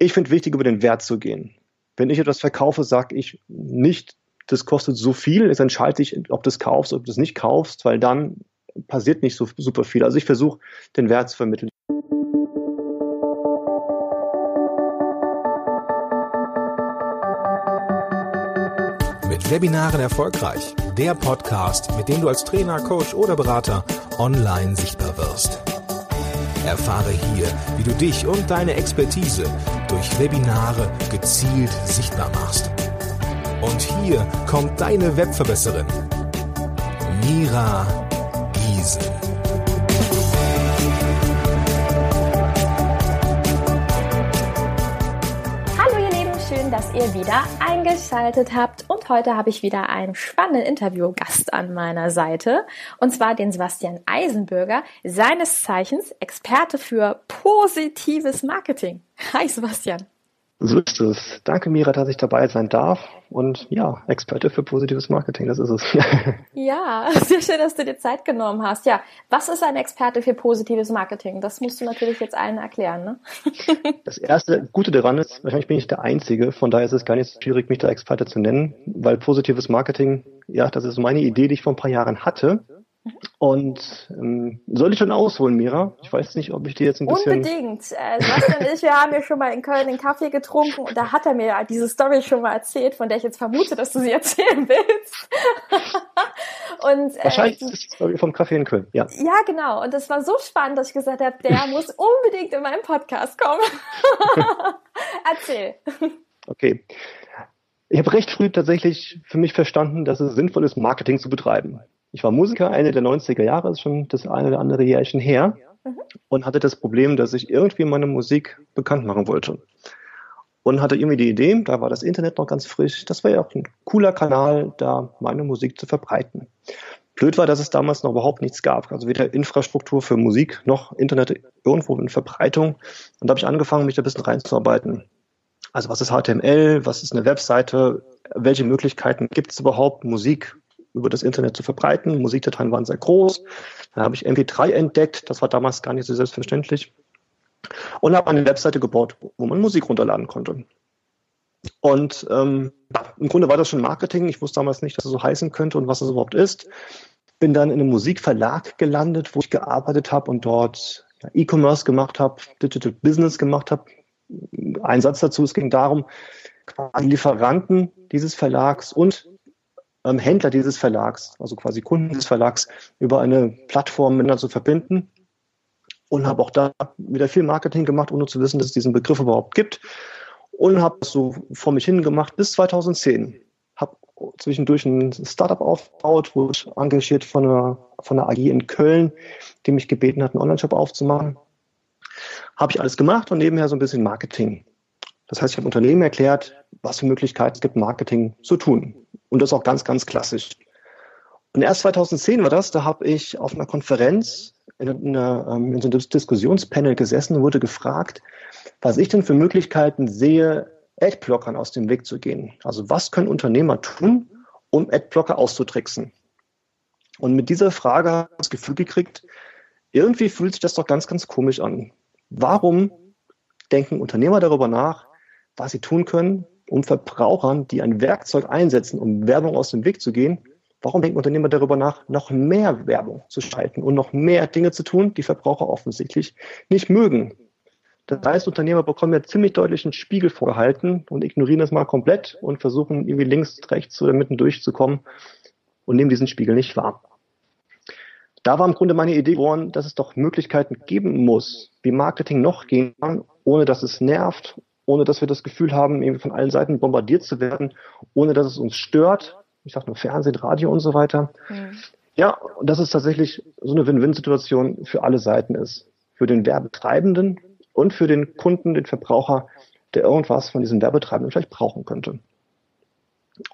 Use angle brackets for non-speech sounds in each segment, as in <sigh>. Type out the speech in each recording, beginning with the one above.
ich finde wichtig, über den Wert zu gehen. Wenn ich etwas verkaufe, sage ich nicht, das kostet so viel, es entscheidet sich, ob du es kaufst, ob du es nicht kaufst, weil dann passiert nicht so super viel. Also ich versuche, den Wert zu vermitteln. Mit Webinaren erfolgreich. Der Podcast, mit dem du als Trainer, Coach oder Berater online sichtbar wirst. Erfahre hier, wie du dich und deine Expertise durch Webinare gezielt sichtbar machst. Und hier kommt deine Webverbesserin, Mira Giesen. Hallo ihr Lieben, schön, dass ihr wieder eingeschaltet habt. Heute habe ich wieder einen spannenden Interviewgast an meiner Seite. Und zwar den Sebastian Eisenbürger, seines Zeichens Experte für positives Marketing. Hi Sebastian. So ist es. Danke, Mira, dass ich dabei sein darf. Und ja, Experte für positives Marketing, das ist es. <laughs> ja, sehr schön, dass du dir Zeit genommen hast. Ja, was ist ein Experte für positives Marketing? Das musst du natürlich jetzt allen erklären. Ne? <laughs> das erste Gute daran ist, wahrscheinlich bin ich der Einzige, von daher ist es gar nicht so schwierig, mich da Experte zu nennen, weil positives Marketing, ja, das ist meine Idee, die ich vor ein paar Jahren hatte und ähm, soll ich schon ausholen, Mira? Ich weiß nicht, ob ich dir jetzt ein bisschen... Unbedingt. Äh, Sebastian und ich, wir haben ja schon mal in Köln einen Kaffee getrunken und da hat er mir diese Story schon mal erzählt, von der ich jetzt vermute, dass du sie <laughs> erzählen willst. <laughs> und, äh, Wahrscheinlich ist die Story vom Kaffee in Köln, ja. Ja, genau. Und das war so spannend, dass ich gesagt habe, der muss <laughs> unbedingt in meinen Podcast kommen. Erzähl. Okay. Ich habe recht früh tatsächlich für mich verstanden, dass es sinnvoll ist, Marketing zu betreiben. Ich war Musiker, Ende der 90er Jahre, ist schon das eine oder andere Jährchen her, mhm. und hatte das Problem, dass ich irgendwie meine Musik bekannt machen wollte. Und hatte irgendwie die Idee, da war das Internet noch ganz frisch, das war ja auch ein cooler Kanal, da meine Musik zu verbreiten. Blöd war, dass es damals noch überhaupt nichts gab. Also weder Infrastruktur für Musik noch Internet irgendwo in Verbreitung. Und da habe ich angefangen, mich da ein bisschen reinzuarbeiten. Also was ist HTML, was ist eine Webseite, welche Möglichkeiten gibt es überhaupt, Musik über das Internet zu verbreiten. Musikdateien waren sehr groß. Dann habe ich MP3 entdeckt. Das war damals gar nicht so selbstverständlich. Und habe eine Webseite gebaut, wo man Musik runterladen konnte. Und ähm, im Grunde war das schon Marketing. Ich wusste damals nicht, dass es so heißen könnte und was es überhaupt ist. Bin dann in einem Musikverlag gelandet, wo ich gearbeitet habe und dort E-Commerce gemacht habe, Digital Business gemacht habe. Ein Satz dazu, es ging darum, quasi Lieferanten dieses Verlags und ähm, Händler dieses Verlags, also quasi Kunden des Verlags, über eine Plattform miteinander zu verbinden. Und habe auch da wieder viel Marketing gemacht, ohne zu wissen, dass es diesen Begriff überhaupt gibt. Und habe es so vor mich hin gemacht bis 2010. Habe zwischendurch ein Startup aufgebaut, wurde engagiert von einer, von einer AG in Köln, die mich gebeten hat, einen Online-Shop aufzumachen. Habe ich alles gemacht und nebenher so ein bisschen Marketing. Das heißt, ich habe Unternehmen erklärt, was für Möglichkeiten es gibt, Marketing zu tun. Und das auch ganz, ganz klassisch. Und erst 2010 war das, da habe ich auf einer Konferenz in, einer, ähm, in so einem Diskussionspanel gesessen und wurde gefragt, was ich denn für Möglichkeiten sehe, Adblockern aus dem Weg zu gehen. Also was können Unternehmer tun, um Adblocker auszutricksen? Und mit dieser Frage habe ich das Gefühl gekriegt, irgendwie fühlt sich das doch ganz, ganz komisch an. Warum denken Unternehmer darüber nach, was sie tun können, um Verbrauchern, die ein Werkzeug einsetzen, um Werbung aus dem Weg zu gehen, warum denken Unternehmer darüber nach, noch mehr Werbung zu schalten und noch mehr Dinge zu tun, die Verbraucher offensichtlich nicht mögen? Das heißt, Unternehmer bekommen ja ziemlich deutlich einen Spiegel vorgehalten und ignorieren das mal komplett und versuchen irgendwie links, rechts oder mitten durchzukommen und nehmen diesen Spiegel nicht wahr. Da war im Grunde meine Idee geworden, dass es doch Möglichkeiten geben muss, wie Marketing noch gehen kann, ohne dass es nervt, ohne dass wir das Gefühl haben, irgendwie von allen Seiten bombardiert zu werden, ohne dass es uns stört. Ich sage nur Fernsehen, Radio und so weiter. Mhm. Ja, und dass es tatsächlich so eine Win-Win-Situation für alle Seiten ist. Für den Werbetreibenden und für den Kunden, den Verbraucher, der irgendwas von diesem Werbetreibenden vielleicht brauchen könnte.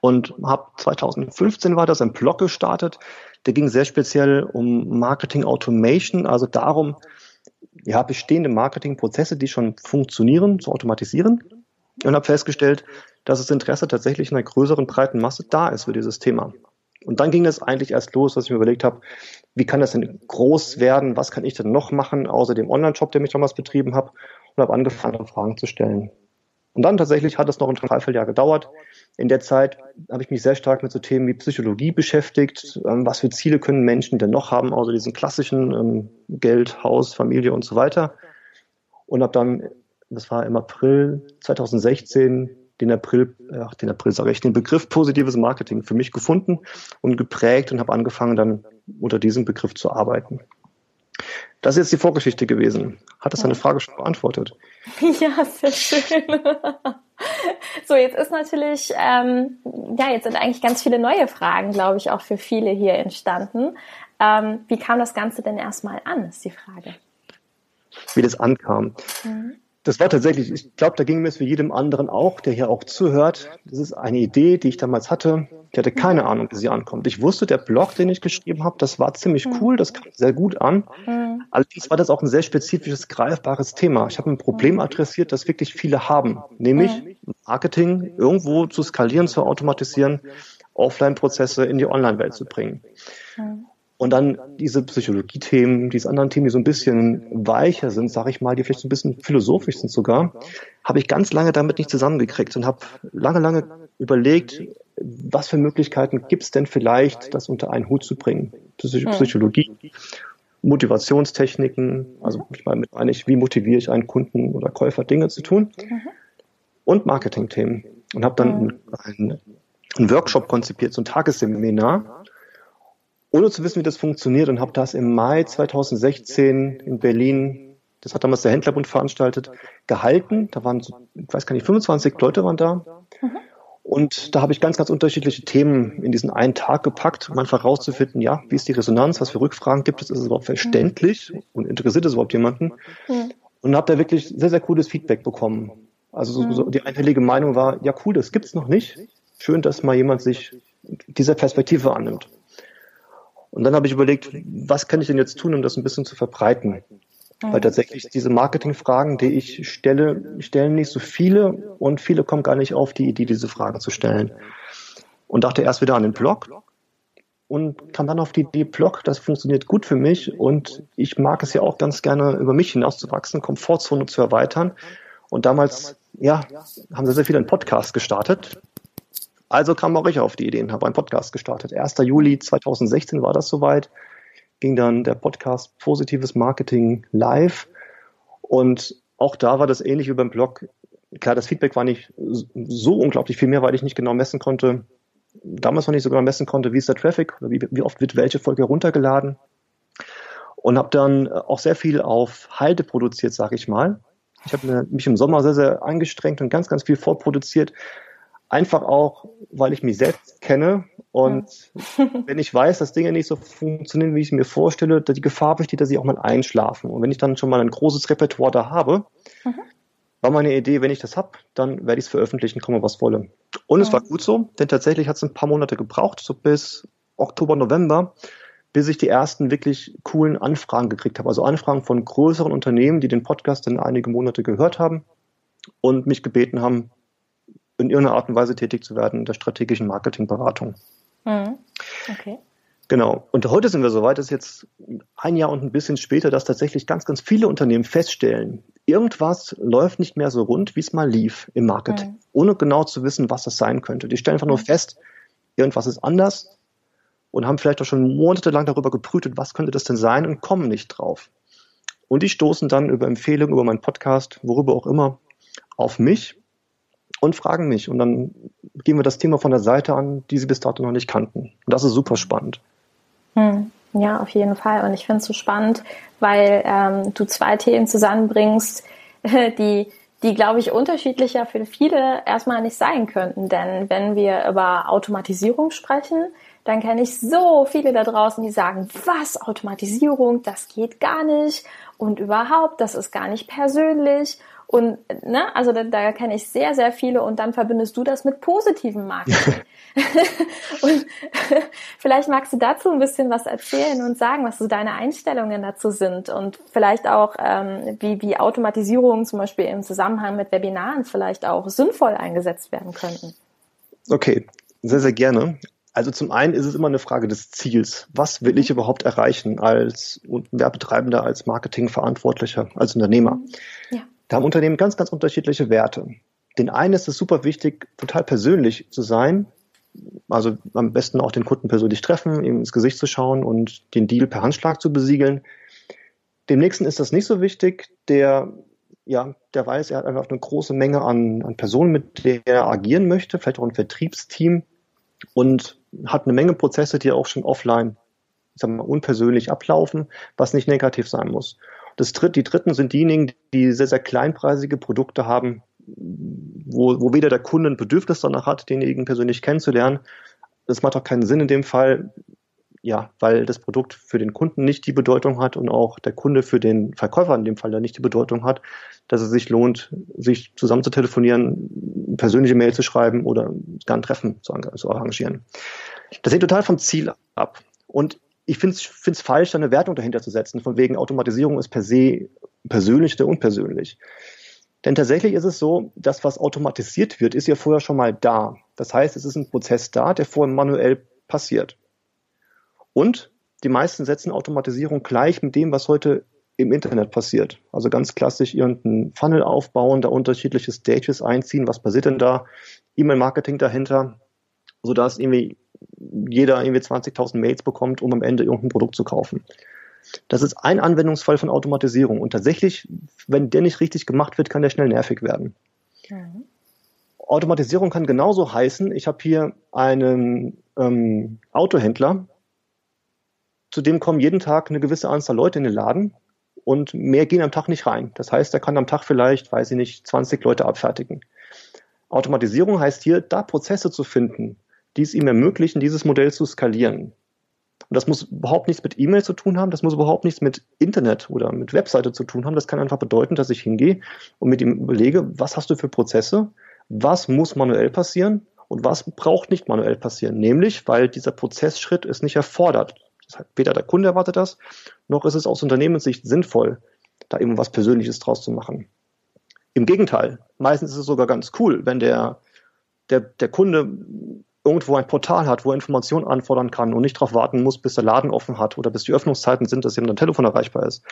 Und habe 2015 war das ein Blog gestartet, der ging sehr speziell um Marketing Automation, also darum, ja, bestehende Marketingprozesse, die schon funktionieren, zu automatisieren. Und habe festgestellt, dass das Interesse tatsächlich in einer größeren, breiten Masse da ist für dieses Thema. Und dann ging es eigentlich erst los, dass ich mir überlegt habe, wie kann das denn groß werden? Was kann ich denn noch machen, außer dem Online-Shop, den ich damals betrieben habe? Und habe angefangen, Fragen zu stellen. Und dann tatsächlich hat es noch ein Dreivierteljahr gedauert. In der Zeit habe ich mich sehr stark mit so Themen wie Psychologie beschäftigt. Ähm, was für Ziele können Menschen denn noch haben, außer diesen klassischen ähm, Geld, Haus, Familie und so weiter. Und habe dann, das war im April 2016, den April, ach, den April sage ich, den Begriff positives Marketing für mich gefunden und geprägt und habe angefangen dann unter diesem Begriff zu arbeiten. Das ist jetzt die Vorgeschichte gewesen. Hat das deine Frage schon beantwortet? <laughs> Ja, sehr schön. <laughs> So, jetzt ist natürlich, ähm, ja, jetzt sind eigentlich ganz viele neue Fragen, glaube ich, auch für viele hier entstanden. Ähm, wie kam das Ganze denn erstmal an, ist die Frage. Wie das ankam. Mhm das war tatsächlich, ich glaube, da ging mir es wie jedem anderen auch, der hier auch zuhört. Das ist eine Idee, die ich damals hatte. Ich hatte keine mhm. Ahnung, wie sie ankommt. Ich wusste, der Blog, den ich geschrieben habe, das war ziemlich mhm. cool, das kam sehr gut an. Mhm. Allerdings war das auch ein sehr spezifisches, greifbares Thema. Ich habe ein Problem adressiert, das wirklich viele haben, nämlich Marketing irgendwo zu skalieren, zu automatisieren, Offline-Prozesse in die Online-Welt zu bringen. Und dann diese Psychologie-Themen, diese anderen Themen, die so ein bisschen weicher sind, sage ich mal, die vielleicht so ein bisschen philosophisch sind sogar, habe ich ganz lange damit nicht zusammengekriegt und habe lange, lange überlegt, was für Möglichkeiten gibt es denn vielleicht, das unter einen Hut zu bringen. Psych Psychologie, Motivationstechniken, also ich meine, meine ich, wie motiviere ich einen Kunden oder Käufer Dinge zu tun? Und Marketing-Themen. Und habe dann einen, einen Workshop konzipiert, so ein Tagesseminar, ohne zu wissen, wie das funktioniert und habe das im Mai 2016 in Berlin, das hat damals der Händlerbund veranstaltet, gehalten. Da waren, so, ich weiß gar nicht, 25 Leute waren da. Mhm. Und da habe ich ganz, ganz unterschiedliche Themen in diesen einen Tag gepackt, um einfach rauszufinden, ja, wie ist die Resonanz, was für Rückfragen gibt es, ist es überhaupt verständlich mhm. und interessiert es überhaupt jemanden? Mhm. Und habe da wirklich sehr, sehr cooles Feedback bekommen. Also so, so die einhellige Meinung war, ja cool, das gibt's noch nicht. Schön, dass mal jemand sich dieser Perspektive annimmt. Und dann habe ich überlegt, was kann ich denn jetzt tun, um das ein bisschen zu verbreiten? Mhm. Weil tatsächlich diese Marketingfragen, die ich stelle, stellen nicht so viele und viele kommen gar nicht auf die Idee, diese Fragen zu stellen. Und dachte erst wieder an den Blog und kam dann auf die Idee, Blog, das funktioniert gut für mich und ich mag es ja auch ganz gerne, über mich hinauszuwachsen, Komfortzone zu erweitern. Und damals, ja, haben sehr, sehr viele einen Podcast gestartet. Also kam auch ich auf die Idee und habe einen Podcast gestartet. 1. Juli 2016 war das soweit. Ging dann der Podcast Positives Marketing live. Und auch da war das ähnlich wie beim Blog. Klar, das Feedback war nicht so unglaublich viel mehr, weil ich nicht genau messen konnte. Damals noch nicht so genau messen konnte, wie ist der Traffic oder wie, wie oft wird welche Folge heruntergeladen. Und habe dann auch sehr viel auf Halde produziert, sage ich mal. Ich habe mich im Sommer sehr, sehr angestrengt und ganz, ganz viel vorproduziert, Einfach auch, weil ich mich selbst kenne und wenn ich weiß, dass Dinge nicht so funktionieren, wie ich sie mir vorstelle, da die Gefahr besteht, dass sie auch mal einschlafen. Und wenn ich dann schon mal ein großes Repertoire da habe, mhm. war meine Idee, wenn ich das habe, dann werde ich es veröffentlichen, komme was wolle. Und es war gut so, denn tatsächlich hat es ein paar Monate gebraucht, so bis Oktober, November, bis ich die ersten wirklich coolen Anfragen gekriegt habe. Also Anfragen von größeren Unternehmen, die den Podcast in einige Monate gehört haben und mich gebeten haben, in irgendeiner Art und Weise tätig zu werden in der strategischen Marketingberatung. Mhm. Okay. Genau. Und heute sind wir so weit, dass jetzt ein Jahr und ein bisschen später, dass tatsächlich ganz, ganz viele Unternehmen feststellen, irgendwas läuft nicht mehr so rund, wie es mal lief im Marketing, mhm. ohne genau zu wissen, was das sein könnte. Die stellen einfach nur mhm. fest, irgendwas ist anders und haben vielleicht auch schon monatelang darüber gebrütet, was könnte das denn sein und kommen nicht drauf. Und die stoßen dann über Empfehlungen, über meinen Podcast, worüber auch immer, auf mich und fragen mich. Und dann gehen wir das Thema von der Seite an, die sie bis dato noch nicht kannten. Und das ist super spannend. Hm. Ja, auf jeden Fall. Und ich finde es so spannend, weil ähm, du zwei Themen zusammenbringst, <laughs> die, die, glaube ich, unterschiedlicher für viele erstmal nicht sein könnten. Denn wenn wir über Automatisierung sprechen, dann kenne ich so viele da draußen, die sagen, was, Automatisierung, das geht gar nicht und überhaupt, das ist gar nicht persönlich und ne, also da, da kenne ich sehr, sehr viele und dann verbindest du das mit positiven Marketing. <laughs> <laughs> und <laughs> vielleicht magst du dazu ein bisschen was erzählen und sagen, was so deine Einstellungen dazu sind und vielleicht auch, ähm, wie, wie Automatisierungen zum Beispiel im Zusammenhang mit Webinaren vielleicht auch sinnvoll eingesetzt werden könnten. Okay, sehr, sehr gerne. Also zum einen ist es immer eine Frage des Ziels. Was will ich überhaupt erreichen als Werbetreibender, als Marketingverantwortlicher, als Unternehmer? Ja. Da haben Unternehmen ganz, ganz unterschiedliche Werte. Den einen ist es super wichtig, total persönlich zu sein. Also am besten auch den Kunden persönlich treffen, ihm ins Gesicht zu schauen und den Deal per Handschlag zu besiegeln. Dem nächsten ist das nicht so wichtig. Der, ja, der weiß, er hat einfach eine große Menge an, an Personen, mit der er agieren möchte, vielleicht auch ein Vertriebsteam und hat eine Menge Prozesse, die auch schon offline, ich sag mal, unpersönlich ablaufen, was nicht negativ sein muss. Das dritt, die dritten sind diejenigen, die sehr, sehr kleinpreisige Produkte haben, wo, wo weder der Kunde ein Bedürfnis danach hat, denjenigen persönlich kennenzulernen. Das macht auch keinen Sinn in dem Fall, ja, weil das Produkt für den Kunden nicht die Bedeutung hat und auch der Kunde für den Verkäufer in dem Fall dann nicht die Bedeutung hat, dass es sich lohnt, sich zusammen zu telefonieren, persönliche Mail zu schreiben oder gar ein Treffen zu, zu arrangieren. Das hängt total vom Ziel ab. Und ich finde es falsch, eine Wertung dahinter zu setzen, von wegen Automatisierung ist per se persönlich oder unpersönlich. Denn tatsächlich ist es so, das, was automatisiert wird, ist ja vorher schon mal da. Das heißt, es ist ein Prozess da, der vorher manuell passiert. Und die meisten setzen Automatisierung gleich mit dem, was heute im Internet passiert. Also ganz klassisch irgendeinen Funnel aufbauen, da unterschiedliche Stages einziehen. Was passiert denn da? E-Mail-Marketing dahinter, sodass irgendwie jeder irgendwie 20.000 Mails bekommt, um am Ende irgendein Produkt zu kaufen. Das ist ein Anwendungsfall von Automatisierung. Und tatsächlich, wenn der nicht richtig gemacht wird, kann der schnell nervig werden. Mhm. Automatisierung kann genauso heißen, ich habe hier einen ähm, Autohändler, zu dem kommen jeden Tag eine gewisse Anzahl Leute in den Laden und mehr gehen am Tag nicht rein. Das heißt, er kann am Tag vielleicht, weiß ich nicht, 20 Leute abfertigen. Automatisierung heißt hier, da Prozesse zu finden, die es ihm ermöglichen, dieses Modell zu skalieren. Und das muss überhaupt nichts mit E-Mail zu tun haben, das muss überhaupt nichts mit Internet oder mit Webseite zu tun haben. Das kann einfach bedeuten, dass ich hingehe und mit ihm überlege, was hast du für Prozesse, was muss manuell passieren und was braucht nicht manuell passieren. Nämlich, weil dieser Prozessschritt es nicht erfordert. Das heißt, weder der Kunde erwartet das, noch ist es aus Unternehmenssicht sinnvoll, da eben was Persönliches draus zu machen. Im Gegenteil, meistens ist es sogar ganz cool, wenn der, der, der Kunde irgendwo ein Portal hat, wo er Informationen anfordern kann und nicht darauf warten muss, bis der Laden offen hat oder bis die Öffnungszeiten sind, dass eben ein Telefon erreichbar ist.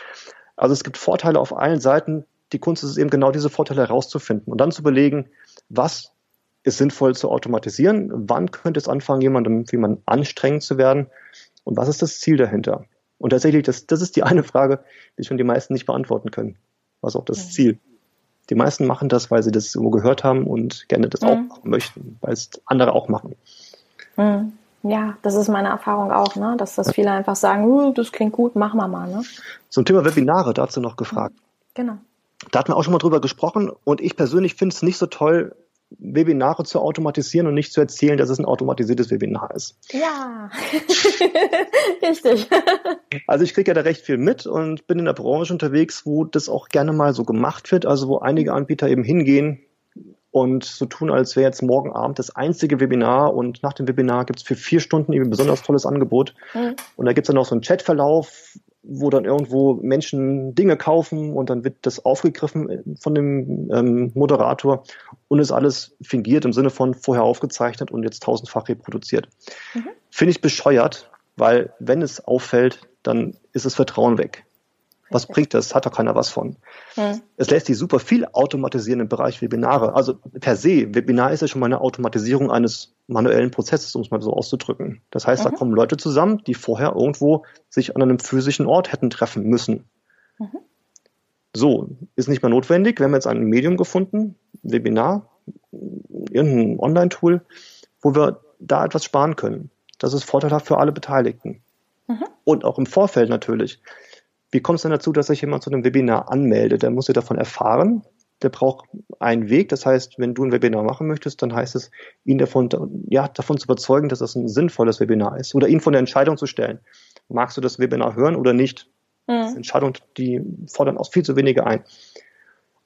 Also es gibt Vorteile auf allen Seiten. Die Kunst ist es eben genau diese Vorteile herauszufinden und dann zu überlegen, was ist sinnvoll zu automatisieren, wann könnte es anfangen, jemandem, wie man anstrengend zu werden und was ist das Ziel dahinter? Und tatsächlich, das, das ist die eine Frage, die schon die meisten nicht beantworten können. Was ist auch das. Ziel? Die meisten machen das, weil sie das so gehört haben und gerne das mhm. auch machen möchten, weil es andere auch machen. Mhm. Ja, das ist meine Erfahrung auch, ne? dass das viele einfach sagen, uh, das klingt gut, machen wir mal. Ne? Zum Thema Webinare, dazu noch gefragt. Genau. Da hatten wir auch schon mal drüber gesprochen und ich persönlich finde es nicht so toll, Webinare zu automatisieren und nicht zu erzählen, dass es ein automatisiertes Webinar ist. Ja, <laughs> richtig. Also ich kriege ja da recht viel mit und bin in der Branche unterwegs, wo das auch gerne mal so gemacht wird, also wo einige Anbieter eben hingehen und so tun, als wäre jetzt morgen Abend das einzige Webinar und nach dem Webinar gibt es für vier Stunden eben ein besonders tolles Angebot. Mhm. Und da gibt es dann auch so einen Chatverlauf, wo dann irgendwo Menschen Dinge kaufen und dann wird das aufgegriffen von dem ähm, Moderator und ist alles fingiert im Sinne von vorher aufgezeichnet und jetzt tausendfach reproduziert. Mhm. Finde ich bescheuert, weil wenn es auffällt, dann ist das Vertrauen weg. Was bringt das? Hat doch keiner was von. Hm. Es lässt sich super viel automatisieren im Bereich Webinare. Also per se, Webinar ist ja schon mal eine Automatisierung eines manuellen Prozesses, um es mal so auszudrücken. Das heißt, mhm. da kommen Leute zusammen, die vorher irgendwo sich an einem physischen Ort hätten treffen müssen. Mhm. So, ist nicht mehr notwendig. Wir haben jetzt ein Medium gefunden, Webinar, irgendein Online-Tool, wo wir da etwas sparen können. Das ist vorteilhaft für alle Beteiligten. Mhm. Und auch im Vorfeld natürlich. Wie kommt es denn dazu, dass sich jemand zu einem Webinar anmeldet? Der muss ja davon erfahren. Der braucht einen Weg. Das heißt, wenn du ein Webinar machen möchtest, dann heißt es, ihn davon, ja, davon zu überzeugen, dass das ein sinnvolles Webinar ist. Oder ihn von der Entscheidung zu stellen. Magst du das Webinar hören oder nicht? Mhm. Entscheidung, die fordern auch viel zu wenige ein.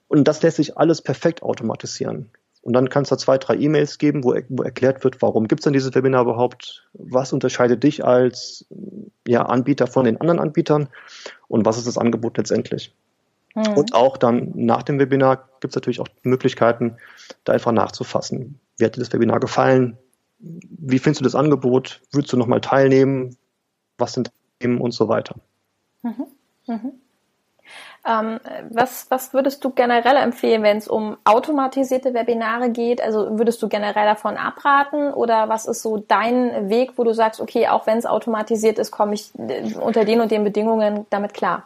Und das lässt sich alles perfekt automatisieren. Und dann kann es da zwei, drei E-Mails geben, wo, wo, erklärt wird, warum gibt es denn dieses Webinar überhaupt? Was unterscheidet dich als ja, Anbieter von den anderen Anbietern? und was ist das Angebot letztendlich. Mhm. Und auch dann nach dem Webinar gibt es natürlich auch Möglichkeiten, da einfach nachzufassen. Wie hat dir das Webinar gefallen? Wie findest du das Angebot? Würdest du nochmal teilnehmen? Was sind Themen und so weiter? Mhm. Mhm. Ähm, was, was würdest du generell empfehlen, wenn es um automatisierte Webinare geht? Also würdest du generell davon abraten oder was ist so dein Weg, wo du sagst, okay, auch wenn es automatisiert ist, komme ich äh, unter den und den Bedingungen damit klar?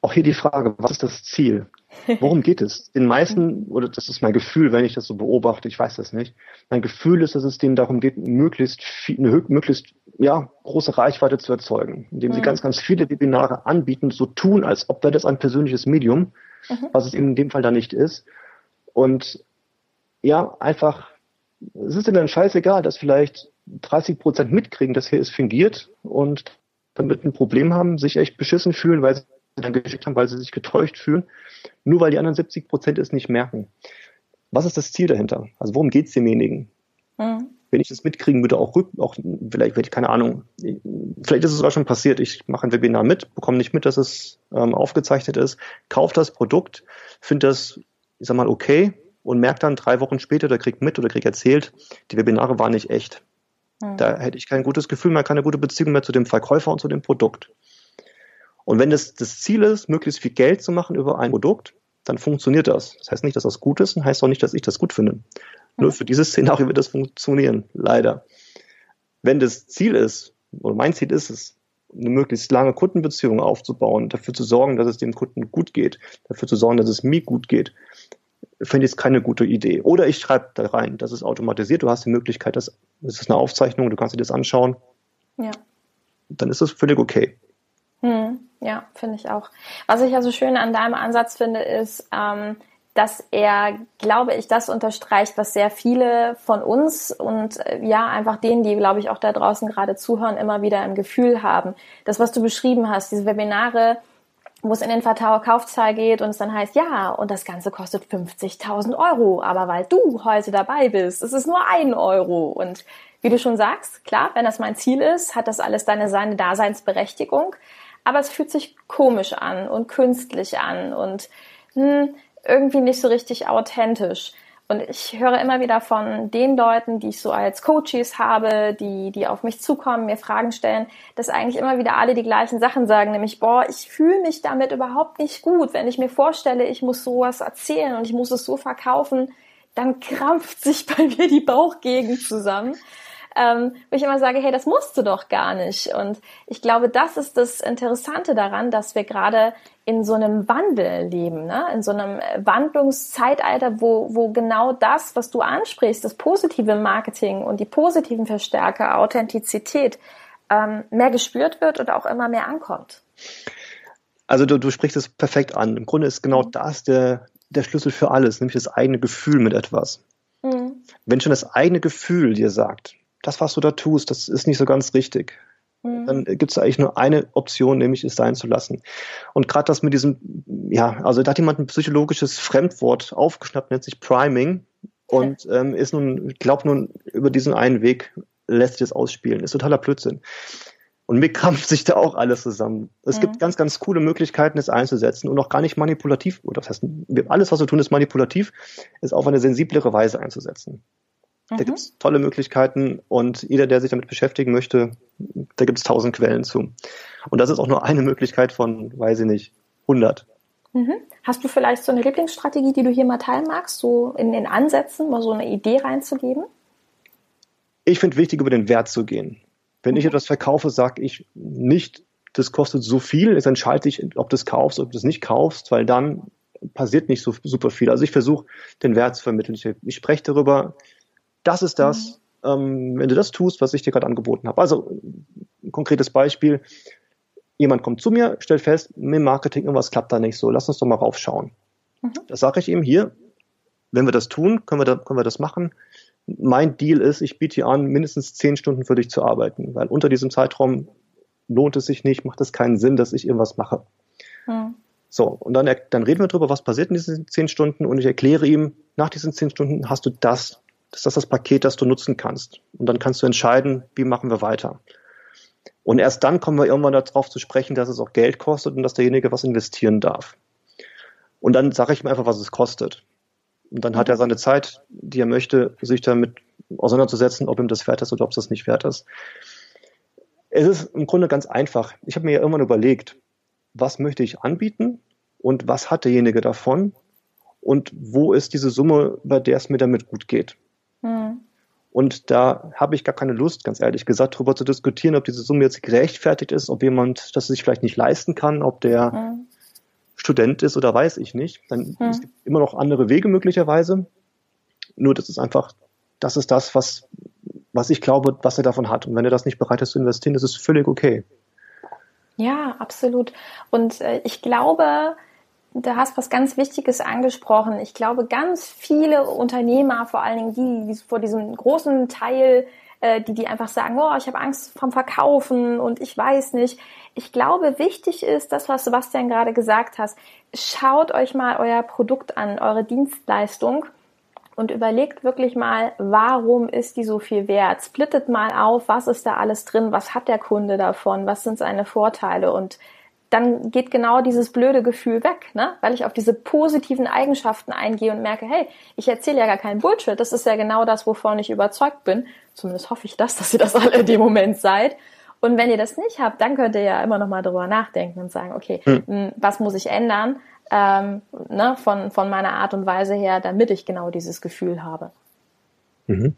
Auch hier die Frage, was ist das Ziel? Worum geht es? Den meisten, oder das ist mein Gefühl, wenn ich das so beobachte, ich weiß das nicht, mein Gefühl ist, dass es denen darum geht, möglichst viel, eine möglichst ja, große Reichweite zu erzeugen, indem sie mhm. ganz, ganz viele Webinare anbieten, so tun, als ob wäre das ein persönliches Medium, mhm. was es eben in dem Fall da nicht ist. Und ja, einfach, es ist ihnen dann scheißegal, dass vielleicht 30 Prozent mitkriegen, dass hier ist fingiert und damit ein Problem haben, sich echt beschissen fühlen, weil sie dann geschickt haben, weil sie sich getäuscht fühlen, nur weil die anderen 70 Prozent es nicht merken. Was ist das Ziel dahinter? Also worum geht es demjenigen? Mhm. Wenn ich das mitkriegen würde, auch, rück, auch vielleicht werde ich keine Ahnung, vielleicht ist es auch schon passiert, ich mache ein Webinar mit, bekomme nicht mit, dass es ähm, aufgezeichnet ist, kaufe das Produkt, finde das, ich sag mal, okay und merke dann drei Wochen später oder kriegt mit oder kriegt erzählt, die Webinare waren nicht echt. Mhm. Da hätte ich kein gutes Gefühl mehr, keine gute Beziehung mehr zu dem Verkäufer und zu dem Produkt. Und wenn das das Ziel ist, möglichst viel Geld zu machen über ein Produkt, dann funktioniert das. Das heißt nicht, dass das gut ist und heißt auch nicht, dass ich das gut finde. Nur für dieses Szenario wird das funktionieren, leider. Wenn das Ziel ist, oder mein Ziel ist es, eine möglichst lange Kundenbeziehung aufzubauen, dafür zu sorgen, dass es dem Kunden gut geht, dafür zu sorgen, dass es mir gut geht, finde ich es keine gute Idee. Oder ich schreibe da rein, das ist automatisiert, du hast die Möglichkeit, das, das ist eine Aufzeichnung, du kannst dir das anschauen. Ja. Dann ist das völlig okay. Hm, ja, finde ich auch. Was ich ja so schön an deinem Ansatz finde, ist, ähm, dass er, glaube ich, das unterstreicht, was sehr viele von uns und äh, ja, einfach denen, die, glaube ich, auch da draußen gerade zuhören, immer wieder im Gefühl haben. Das, was du beschrieben hast, diese Webinare, wo es in den Verkaufszahl geht und es dann heißt, ja, und das Ganze kostet 50.000 Euro, aber weil du heute dabei bist, ist es nur ein Euro. Und wie du schon sagst, klar, wenn das mein Ziel ist, hat das alles deine, seine Daseinsberechtigung aber es fühlt sich komisch an und künstlich an und hm, irgendwie nicht so richtig authentisch. Und ich höre immer wieder von den Leuten, die ich so als Coaches habe, die, die auf mich zukommen, mir Fragen stellen, dass eigentlich immer wieder alle die gleichen Sachen sagen, nämlich, boah, ich fühle mich damit überhaupt nicht gut. Wenn ich mir vorstelle, ich muss sowas erzählen und ich muss es so verkaufen, dann krampft sich bei mir die Bauchgegend zusammen ähm, wo ich immer sage, hey, das musst du doch gar nicht. Und ich glaube, das ist das Interessante daran, dass wir gerade in so einem Wandel leben, ne? in so einem Wandlungszeitalter, wo, wo genau das, was du ansprichst, das positive Marketing und die positiven Verstärker, Authentizität, ähm, mehr gespürt wird und auch immer mehr ankommt. Also du, du sprichst es perfekt an. Im Grunde ist genau mhm. das der, der Schlüssel für alles, nämlich das eigene Gefühl mit etwas. Mhm. Wenn schon das eigene Gefühl dir sagt, das, was du da tust, das ist nicht so ganz richtig. Mhm. Dann gibt es eigentlich nur eine Option, nämlich es sein zu lassen. Und gerade das mit diesem, ja, also da hat jemand ein psychologisches Fremdwort aufgeschnappt, nennt sich Priming und ähm, ist nun, glaubt nun, über diesen einen Weg lässt sich das ausspielen. Ist totaler Blödsinn. Und mir krampft <laughs> sich da auch alles zusammen. Es mhm. gibt ganz, ganz coole Möglichkeiten, es einzusetzen und auch gar nicht manipulativ, oder das heißt, alles, was wir tun, ist manipulativ, ist auf eine sensiblere Weise einzusetzen. Mhm. Da gibt es tolle Möglichkeiten und jeder, der sich damit beschäftigen möchte, da gibt es tausend Quellen zu. Und das ist auch nur eine Möglichkeit von, weiß ich nicht, 100. Mhm. Hast du vielleicht so eine Lieblingsstrategie, die du hier mal teilen magst, so in den Ansätzen mal so eine Idee reinzugeben? Ich finde wichtig, über den Wert zu gehen. Wenn mhm. ich etwas verkaufe, sage ich nicht, das kostet so viel, jetzt entscheide ich, ob du es kaufst, ob du es nicht kaufst, weil dann passiert nicht so super viel. Also ich versuche, den Wert zu vermitteln. Ich, ich spreche darüber, das ist das, mhm. ähm, wenn du das tust, was ich dir gerade angeboten habe. Also ein konkretes Beispiel. Jemand kommt zu mir, stellt fest, mit Marketing irgendwas klappt da nicht so. Lass uns doch mal raufschauen. Mhm. Das sage ich ihm hier. Wenn wir das tun, können wir, da, können wir das machen. Mein Deal ist, ich biete dir an, mindestens zehn Stunden für dich zu arbeiten, weil unter diesem Zeitraum lohnt es sich nicht, macht es keinen Sinn, dass ich irgendwas mache. Mhm. So, und dann, dann reden wir darüber, was passiert in diesen zehn Stunden und ich erkläre ihm, nach diesen zehn Stunden hast du das ist das das Paket, das du nutzen kannst. Und dann kannst du entscheiden, wie machen wir weiter. Und erst dann kommen wir irgendwann darauf zu sprechen, dass es auch Geld kostet und dass derjenige was investieren darf. Und dann sage ich ihm einfach, was es kostet. Und dann hat er seine Zeit, die er möchte, sich damit auseinanderzusetzen, ob ihm das wert ist oder ob es das nicht wert ist. Es ist im Grunde ganz einfach. Ich habe mir ja irgendwann überlegt, was möchte ich anbieten und was hat derjenige davon und wo ist diese Summe, bei der es mir damit gut geht. Mhm. Und da habe ich gar keine Lust, ganz ehrlich gesagt, darüber zu diskutieren, ob diese Summe jetzt gerechtfertigt ist, ob jemand das sich vielleicht nicht leisten kann, ob der mhm. Student ist oder weiß ich nicht. Dann mhm. es gibt immer noch andere Wege möglicherweise. Nur das ist einfach, das ist das, was, was ich glaube, was er davon hat. Und wenn er das nicht bereit ist zu investieren, das ist völlig okay. Ja, absolut. Und äh, ich glaube, da hast was ganz Wichtiges angesprochen. Ich glaube, ganz viele Unternehmer, vor allen Dingen die, die vor diesem großen Teil, äh, die, die einfach sagen, oh, ich habe Angst vom Verkaufen und ich weiß nicht. Ich glaube, wichtig ist das, was Sebastian gerade gesagt hast. Schaut euch mal euer Produkt an, eure Dienstleistung und überlegt wirklich mal, warum ist die so viel wert? Splittet mal auf, was ist da alles drin? Was hat der Kunde davon? Was sind seine Vorteile? Und dann geht genau dieses blöde Gefühl weg, ne? weil ich auf diese positiven Eigenschaften eingehe und merke, hey, ich erzähle ja gar keinen Bullshit, das ist ja genau das, wovon ich überzeugt bin. Zumindest hoffe ich das, <laughs> dass ihr das alle in dem Moment seid. Und wenn ihr das nicht habt, dann könnt ihr ja immer noch mal drüber nachdenken und sagen, okay, hm. was muss ich ändern ähm, ne, von, von meiner Art und Weise her, damit ich genau dieses Gefühl habe. Mhm.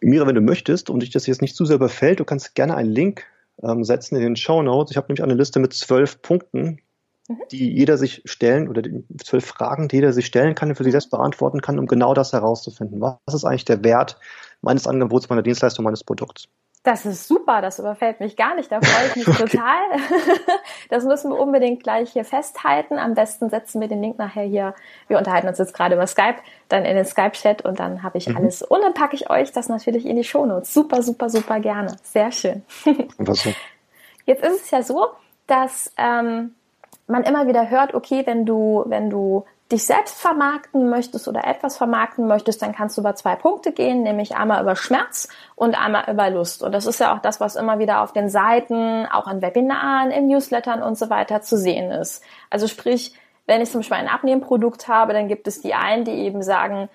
Mira, wenn du möchtest und dich das jetzt nicht zu sehr überfällt, du kannst gerne einen Link ähm, setzen in den Show Notes. Ich habe nämlich eine Liste mit zwölf Punkten, mhm. die jeder sich stellen oder zwölf Fragen, die jeder sich stellen kann und für sich selbst beantworten kann, um genau das herauszufinden. Was ist eigentlich der Wert meines Angebots, meiner Dienstleistung, meines Produkts? Das ist super, das überfällt mich gar nicht, da freue ich mich <laughs> okay. total. <laughs> Das müssen wir unbedingt gleich hier festhalten. Am besten setzen wir den Link nachher hier, wir unterhalten uns jetzt gerade über Skype, dann in den Skype-Chat und dann habe ich mhm. alles. Und dann packe ich euch das natürlich in die Shownotes. Super, super, super gerne. Sehr schön. <laughs> Jetzt ist es ja so, dass ähm, man immer wieder hört, okay, wenn du, wenn du dich selbst vermarkten möchtest oder etwas vermarkten möchtest, dann kannst du über zwei Punkte gehen, nämlich einmal über Schmerz und einmal über Lust. Und das ist ja auch das, was immer wieder auf den Seiten, auch an Webinaren, in Newslettern und so weiter zu sehen ist. Also sprich, wenn ich zum Beispiel ein Abnehmprodukt habe, dann gibt es die einen, die eben sagen,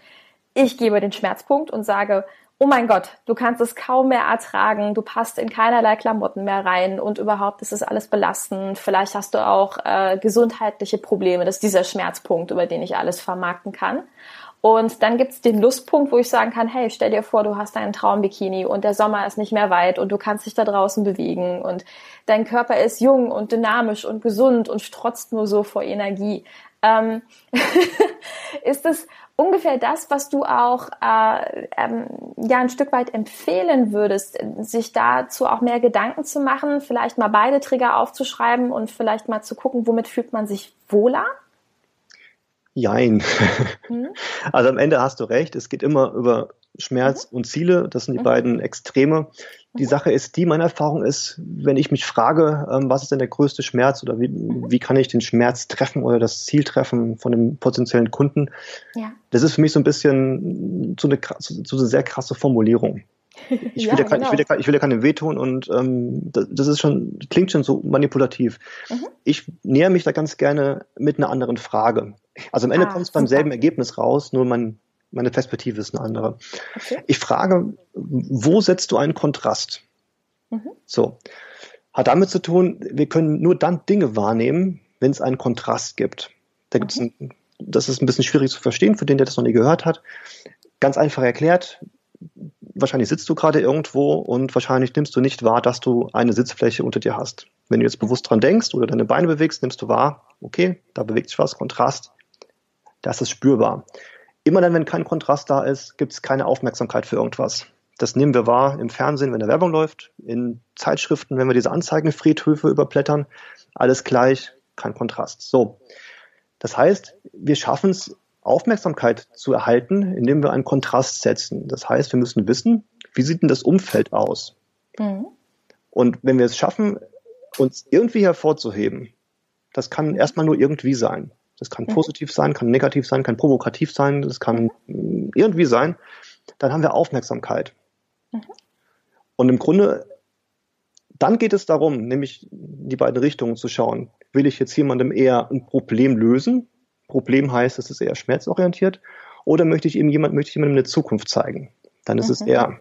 ich gebe den Schmerzpunkt und sage, oh mein Gott, du kannst es kaum mehr ertragen, du passt in keinerlei Klamotten mehr rein und überhaupt ist es alles belastend. Vielleicht hast du auch äh, gesundheitliche Probleme. Das ist dieser Schmerzpunkt, über den ich alles vermarkten kann. Und dann gibt's den Lustpunkt, wo ich sagen kann, hey, stell dir vor, du hast einen Traumbikini und der Sommer ist nicht mehr weit und du kannst dich da draußen bewegen und dein Körper ist jung und dynamisch und gesund und strotzt nur so vor Energie. Ähm, <laughs> ist es ungefähr das, was du auch äh, ähm, ja ein Stück weit empfehlen würdest, sich dazu auch mehr Gedanken zu machen, vielleicht mal beide Trigger aufzuschreiben und vielleicht mal zu gucken, womit fühlt man sich wohler? Jein. Hm? <laughs> Also am Ende hast du recht, es geht immer über Schmerz mhm. und Ziele, das sind die mhm. beiden Extreme. Die. Sache ist die, meine Erfahrung ist, wenn ich mich frage, ähm, was ist denn der größte Schmerz oder wie, wie kann ich den Schmerz treffen oder das Ziel treffen von dem potenziellen Kunden, ja. das ist für mich so ein bisschen so eine, so eine sehr krasse Formulierung. <laughs> Ich will, ja, kein, genau. ich, will ja, ich will ja keinem wehtun und ähm, das, das, ist schon, klingt schon so manipulativ. Mhm. Ich näher mich da ganz gerne mit einer anderen Frage. Also am Ende ah, kommt es beim selben Ergebnis raus, nur man meine Perspektive ist eine andere. Okay. Ich frage, wo setzt du einen Kontrast? Mhm. So. Hat damit zu tun, wir können nur dann Dinge wahrnehmen, wenn es einen Kontrast gibt. Da gibt's mhm. ein, das ist ein bisschen schwierig zu verstehen für den, der das noch nie gehört hat. Ganz einfach erklärt, wahrscheinlich sitzt du gerade irgendwo und wahrscheinlich nimmst du nicht wahr, dass du eine Sitzfläche unter dir hast. Wenn du jetzt bewusst dran denkst oder deine Beine bewegst, nimmst du wahr, okay, da bewegt sich was, Kontrast, das ist spürbar. Immer dann, wenn kein Kontrast da ist, gibt es keine Aufmerksamkeit für irgendwas. Das nehmen wir wahr im Fernsehen, wenn der Werbung läuft, in Zeitschriften, wenn wir diese Anzeigenfriedhöfe überblättern. Alles gleich, kein Kontrast. So. Das heißt, wir schaffen es, Aufmerksamkeit zu erhalten, indem wir einen Kontrast setzen. Das heißt, wir müssen wissen, wie sieht denn das Umfeld aus? Mhm. Und wenn wir es schaffen, uns irgendwie hervorzuheben, das kann erstmal nur irgendwie sein. Das kann mhm. positiv sein, kann negativ sein, kann provokativ sein, das kann irgendwie sein. Dann haben wir Aufmerksamkeit. Mhm. Und im Grunde, dann geht es darum, nämlich die beiden Richtungen zu schauen. Will ich jetzt jemandem eher ein Problem lösen? Problem heißt, es ist eher schmerzorientiert. Oder möchte ich eben jemand, möchte ich jemandem eine Zukunft zeigen? Dann ist mhm. es eher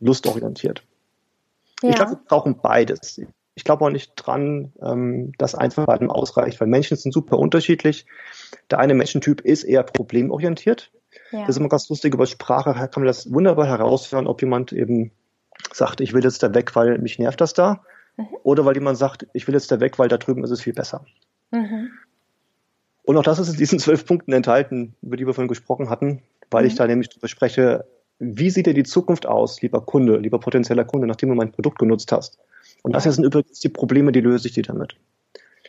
lustorientiert. Ja. Ich glaube, wir brauchen beides. Ich glaube auch nicht dran, ähm, dass eins von beiden ausreicht, weil Menschen sind super unterschiedlich. Der eine Menschentyp ist eher problemorientiert. Ja. Das ist immer ganz lustig, über Sprache kann man das wunderbar heraushören, ob jemand eben sagt, ich will jetzt da weg, weil mich nervt das da. Mhm. Oder weil jemand sagt, ich will jetzt da weg, weil da drüben ist es viel besser. Mhm. Und auch das ist in diesen <laughs> zwölf Punkten enthalten, über die wir vorhin gesprochen hatten, weil mhm. ich da nämlich darüber spreche, wie sieht denn die Zukunft aus, lieber Kunde, lieber potenzieller Kunde, nachdem du mein Produkt genutzt hast? Und das hier sind übrigens die Probleme, die löse ich dir damit.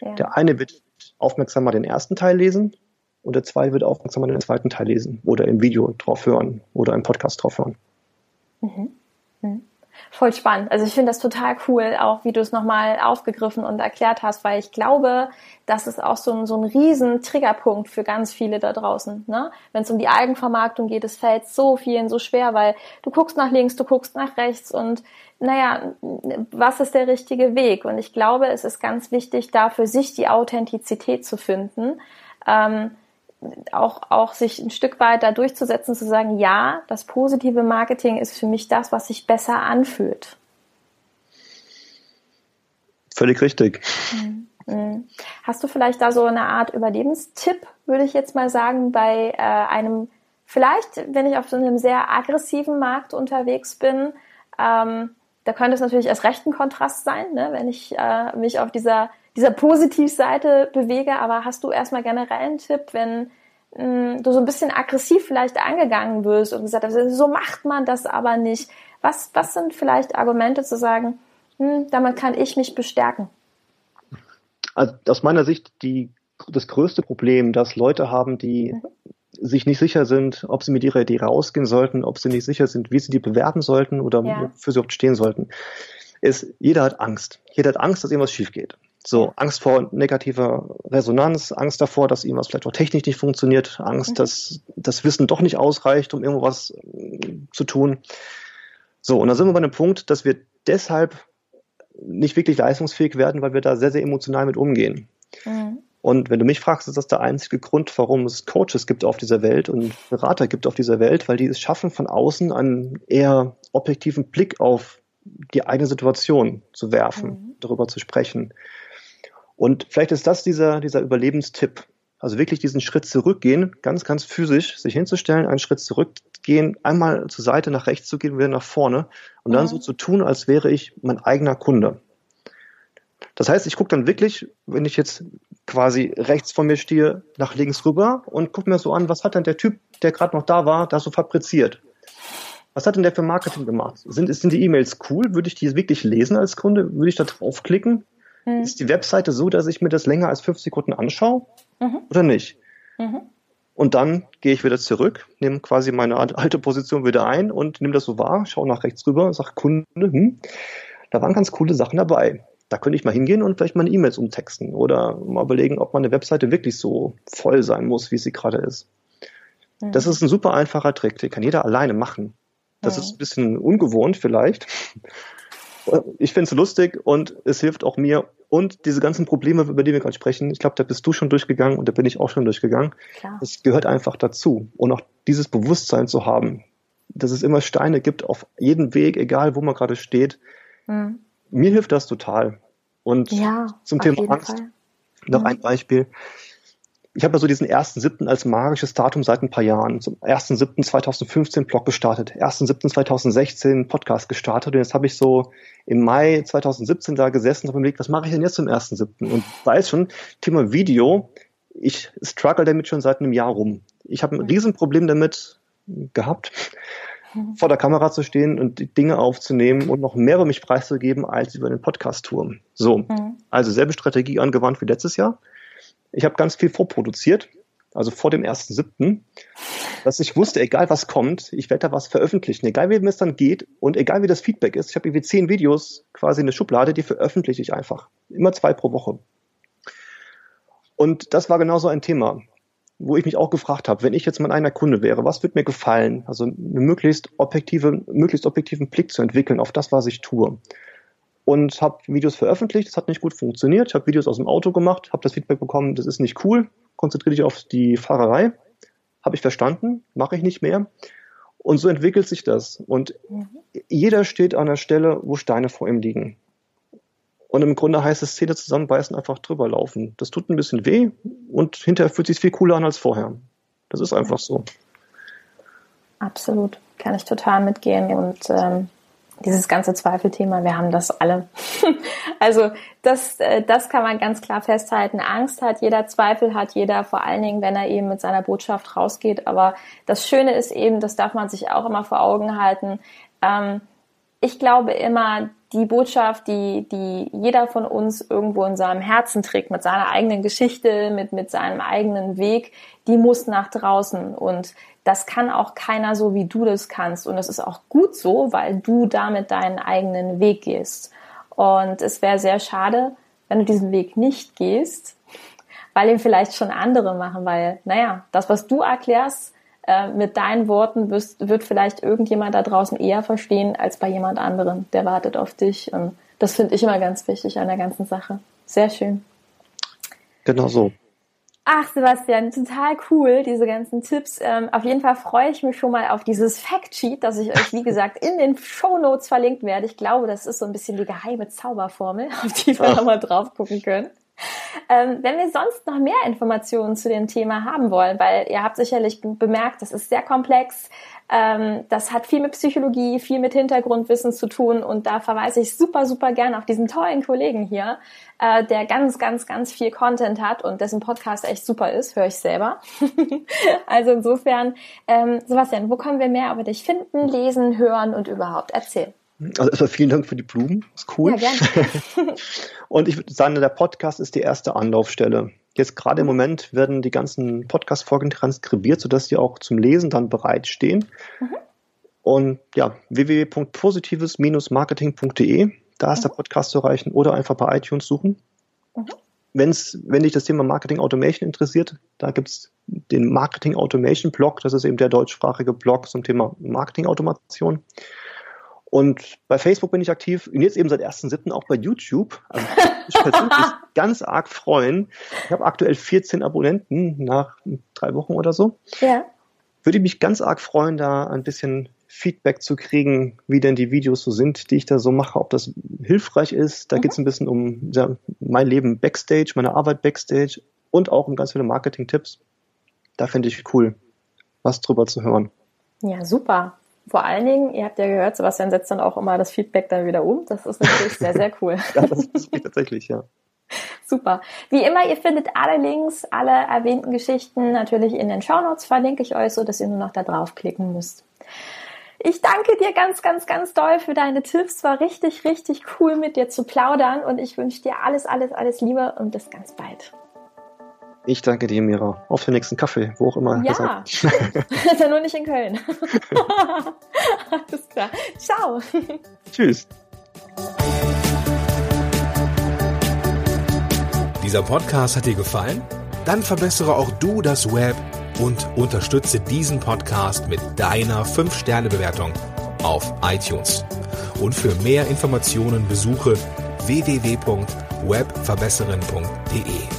Ja. Der eine wird aufmerksamer den ersten Teil lesen und der zweite wird aufmerksamer den zweiten Teil lesen oder im Video drauf hören oder im Podcast drauf hören. Mhm. Mhm voll spannend. Also ich finde das total cool, auch wie du es nochmal aufgegriffen und erklärt hast, weil ich glaube, das ist auch so ein, so ein riesen Triggerpunkt für ganz viele da draußen. Ne? Wenn es um die Eigenvermarktung geht, es fällt so vielen so schwer, weil du guckst nach links, du guckst nach rechts und naja, was ist der richtige Weg? Und ich glaube, es ist ganz wichtig, da für sich die Authentizität zu finden. Ähm, auch, auch sich ein Stück weit da durchzusetzen, zu sagen, ja, das positive Marketing ist für mich das, was sich besser anfühlt. Völlig richtig. Mhm. Mhm. Hast du vielleicht da so eine Art Überlebenstipp, würde ich jetzt mal sagen, bei äh, einem, vielleicht, wenn ich auf so einem sehr aggressiven Markt unterwegs bin, ähm, da könnte es natürlich erst recht ein Kontrast sein, ne, wenn ich äh, mich auf dieser dieser Positivseite bewege, aber hast du erstmal generell einen Tipp, wenn mh, hm, du so ein bisschen aggressiv vielleicht angegangen wirst und gesagt hast, so macht man das aber nicht. Was, was sind vielleicht Argumente zu sagen, hm, damit kann ich mich bestärken? Also aus meiner Sicht die, das größte Problem, dass Leute haben, die mhm. Sich nicht sicher sind, ob sie mit ihrer Idee rausgehen sollten, ob sie nicht sicher sind, wie sie die bewerten sollten oder ja. für sie überhaupt stehen sollten, ist, jeder hat Angst. Jeder hat Angst, dass irgendwas schief geht. So, Angst vor negativer Resonanz, Angst davor, dass irgendwas vielleicht auch technisch nicht funktioniert, Angst, mhm. dass das Wissen doch nicht ausreicht, um irgendwas äh, zu tun. So, und da sind wir bei einem Punkt, dass wir deshalb nicht wirklich leistungsfähig werden, weil wir da sehr, sehr emotional mit umgehen. Mhm. Und wenn du mich fragst, ist das der einzige Grund, warum es Coaches gibt auf dieser Welt und Berater gibt auf dieser Welt, weil die es schaffen, von außen einen eher objektiven Blick auf die eigene Situation zu werfen, mhm. darüber zu sprechen. Und vielleicht ist das dieser, dieser Überlebenstipp. Also wirklich diesen Schritt zurückgehen, ganz, ganz physisch, sich hinzustellen, einen Schritt zurückgehen, einmal zur Seite, nach rechts zu gehen, wieder nach vorne und dann so zu tun, als wäre ich mein eigener Kunde. Das heißt, ich gucke dann wirklich, wenn ich jetzt quasi rechts von mir stehe, nach links rüber und gucke mir so an, was hat denn der Typ, der gerade noch da war, da so fabriziert? Was hat denn der für Marketing gemacht? Sind, sind die E-Mails cool? Würde ich die wirklich lesen als Kunde? Würde ich da draufklicken? Mhm. Ist die Webseite so, dass ich mir das länger als fünf Sekunden anschaue mhm. oder nicht? Mhm. Und dann gehe ich wieder zurück, nehme quasi meine alte Position wieder ein und nehme das so wahr, schaue nach rechts rüber und sage, Kunde, hm, da waren ganz coole Sachen dabei. Da könnte ich mal hingehen und vielleicht meine E-Mails umtexten oder mal überlegen, ob meine Webseite wirklich so voll sein muss, wie sie gerade ist. Mhm. Das ist ein super einfacher Trick, den kann jeder alleine machen. Das mhm. ist ein bisschen ungewohnt vielleicht, ich finde es lustig und es hilft auch mir. Und diese ganzen Probleme, über die wir gerade sprechen, ich glaube, da bist du schon durchgegangen und da bin ich auch schon durchgegangen. Es gehört einfach dazu. Und auch dieses Bewusstsein zu haben, dass es immer Steine gibt auf jedem Weg, egal wo man gerade steht. Mhm. Mir hilft das total. Und ja, zum Thema Angst Fall. noch mhm. ein Beispiel ich habe ja so diesen 1.7. als magisches Datum seit ein paar Jahren. Zum 1.7.2015 Blog gestartet, 1.7.2016 Podcast gestartet und jetzt habe ich so im Mai 2017 da gesessen und habe überlegt, was mache ich denn jetzt zum 1.7. und weiß schon, Thema Video, ich struggle damit schon seit einem Jahr rum. Ich habe ein Riesenproblem damit gehabt, vor der Kamera zu stehen und die Dinge aufzunehmen und noch mehr über mich preiszugeben als über den Podcast-Tour. So, mhm. also selbe Strategie angewandt wie letztes Jahr ich habe ganz viel vorproduziert, also vor dem 1.7., dass ich wusste, egal was kommt, ich werde da was veröffentlichen, egal wie es dann geht und egal wie das Feedback ist. Ich habe irgendwie zehn Videos quasi in der Schublade, die veröffentliche ich einfach. Immer zwei pro Woche. Und das war genauso ein Thema, wo ich mich auch gefragt habe, wenn ich jetzt mein einer Kunde wäre, was wird mir gefallen? Also einen möglichst objektive, möglichst objektiven Blick zu entwickeln auf das, was ich tue und habe Videos veröffentlicht. Das hat nicht gut funktioniert. Ich habe Videos aus dem Auto gemacht, habe das Feedback bekommen, das ist nicht cool. Konzentriere dich auf die Fahrerei. Habe ich verstanden, mache ich nicht mehr. Und so entwickelt sich das. Und mhm. jeder steht an der Stelle, wo Steine vor ihm liegen. Und im Grunde heißt es Zähne zusammenbeißen, einfach drüber laufen. Das tut ein bisschen weh und hinterher fühlt sich viel cooler an als vorher. Das ist einfach so. Absolut, kann ich total mitgehen. Und ähm, dieses ganze Zweifelthema, wir haben das alle. <laughs> also das, äh, das kann man ganz klar festhalten. Angst hat jeder, Zweifel hat jeder, vor allen Dingen, wenn er eben mit seiner Botschaft rausgeht. Aber das Schöne ist eben, das darf man sich auch immer vor Augen halten. Ähm, ich glaube immer, die Botschaft, die, die jeder von uns irgendwo in seinem Herzen trägt, mit seiner eigenen Geschichte, mit, mit seinem eigenen Weg, die muss nach draußen. Und das kann auch keiner so, wie du das kannst. Und das ist auch gut so, weil du damit deinen eigenen Weg gehst. Und es wäre sehr schade, wenn du diesen Weg nicht gehst, weil ihn vielleicht schon andere machen, weil, naja, das, was du erklärst, äh, mit deinen Worten wirst, wird vielleicht irgendjemand da draußen eher verstehen als bei jemand anderem. Der wartet auf dich. Und das finde ich immer ganz wichtig an der ganzen Sache. Sehr schön. Genau so. Ach, Sebastian, total cool, diese ganzen Tipps. Ähm, auf jeden Fall freue ich mich schon mal auf dieses Factsheet, das ich euch, wie gesagt, in den Show Notes verlinkt werde. Ich glaube, das ist so ein bisschen die geheime Zauberformel, auf die wir nochmal drauf gucken können. Ähm, wenn wir sonst noch mehr Informationen zu dem Thema haben wollen, weil ihr habt sicherlich bemerkt, das ist sehr komplex, ähm, das hat viel mit Psychologie, viel mit Hintergrundwissen zu tun und da verweise ich super, super gerne auf diesen tollen Kollegen hier, äh, der ganz, ganz, ganz viel Content hat und dessen Podcast echt super ist, höre ich selber. <laughs> also insofern, ähm, Sebastian, wo können wir mehr über dich finden, lesen, hören und überhaupt erzählen? Also erstmal vielen Dank für die Blumen. Ist cool. Ja, gerne. <laughs> und ich würde sagen, der Podcast ist die erste Anlaufstelle. Jetzt gerade im Moment werden die ganzen Podcast-Folgen transkribiert, sodass die auch zum Lesen dann bereitstehen. Mhm. Und ja, www.positives-marketing.de, da ist mhm. der Podcast zu erreichen oder einfach bei iTunes suchen. Mhm. Wenn's, wenn dich das Thema Marketing Automation interessiert, da gibt's den Marketing Automation Blog, das ist eben der deutschsprachige Blog zum Thema Marketing Automation. Und bei Facebook bin ich aktiv und jetzt eben seit 1.7. auch bei YouTube. Also ich persönlich <laughs> ganz arg freuen. Ich habe aktuell 14 Abonnenten nach drei Wochen oder so. Ja. Würde mich ganz arg freuen, da ein bisschen Feedback zu kriegen, wie denn die Videos so sind, die ich da so mache, ob das hilfreich ist. Da mhm. geht es ein bisschen um ja, mein Leben Backstage, meine Arbeit Backstage und auch um ganz viele Marketing-Tipps. Da finde ich cool, was drüber zu hören. Ja, super vor allen Dingen, ihr habt ja gehört, Sebastian setzt dann auch immer das Feedback dann wieder um. Das ist natürlich sehr, sehr cool. <laughs> ja, das ist tatsächlich, ja. Super. Wie immer, ihr findet alle Links, alle erwähnten Geschichten natürlich in den Shownotes, verlinke ich euch, so dass ihr nur noch da draufklicken müsst. Ich danke dir ganz, ganz, ganz doll für deine Tipps. War richtig, richtig cool mit dir zu plaudern und ich wünsche dir alles, alles, alles Liebe und bis ganz bald. Ich danke dir, Mira. Auf den nächsten Kaffee, wo auch immer. Ja, <laughs> ist ja nur nicht in Köln. <laughs> Alles klar. Ciao. <laughs> Tschüss. Dieser Podcast hat dir gefallen? Dann verbessere auch du das Web und unterstütze diesen Podcast mit deiner 5-Sterne-Bewertung auf iTunes. Und für mehr Informationen besuche www.webverbesserin.de.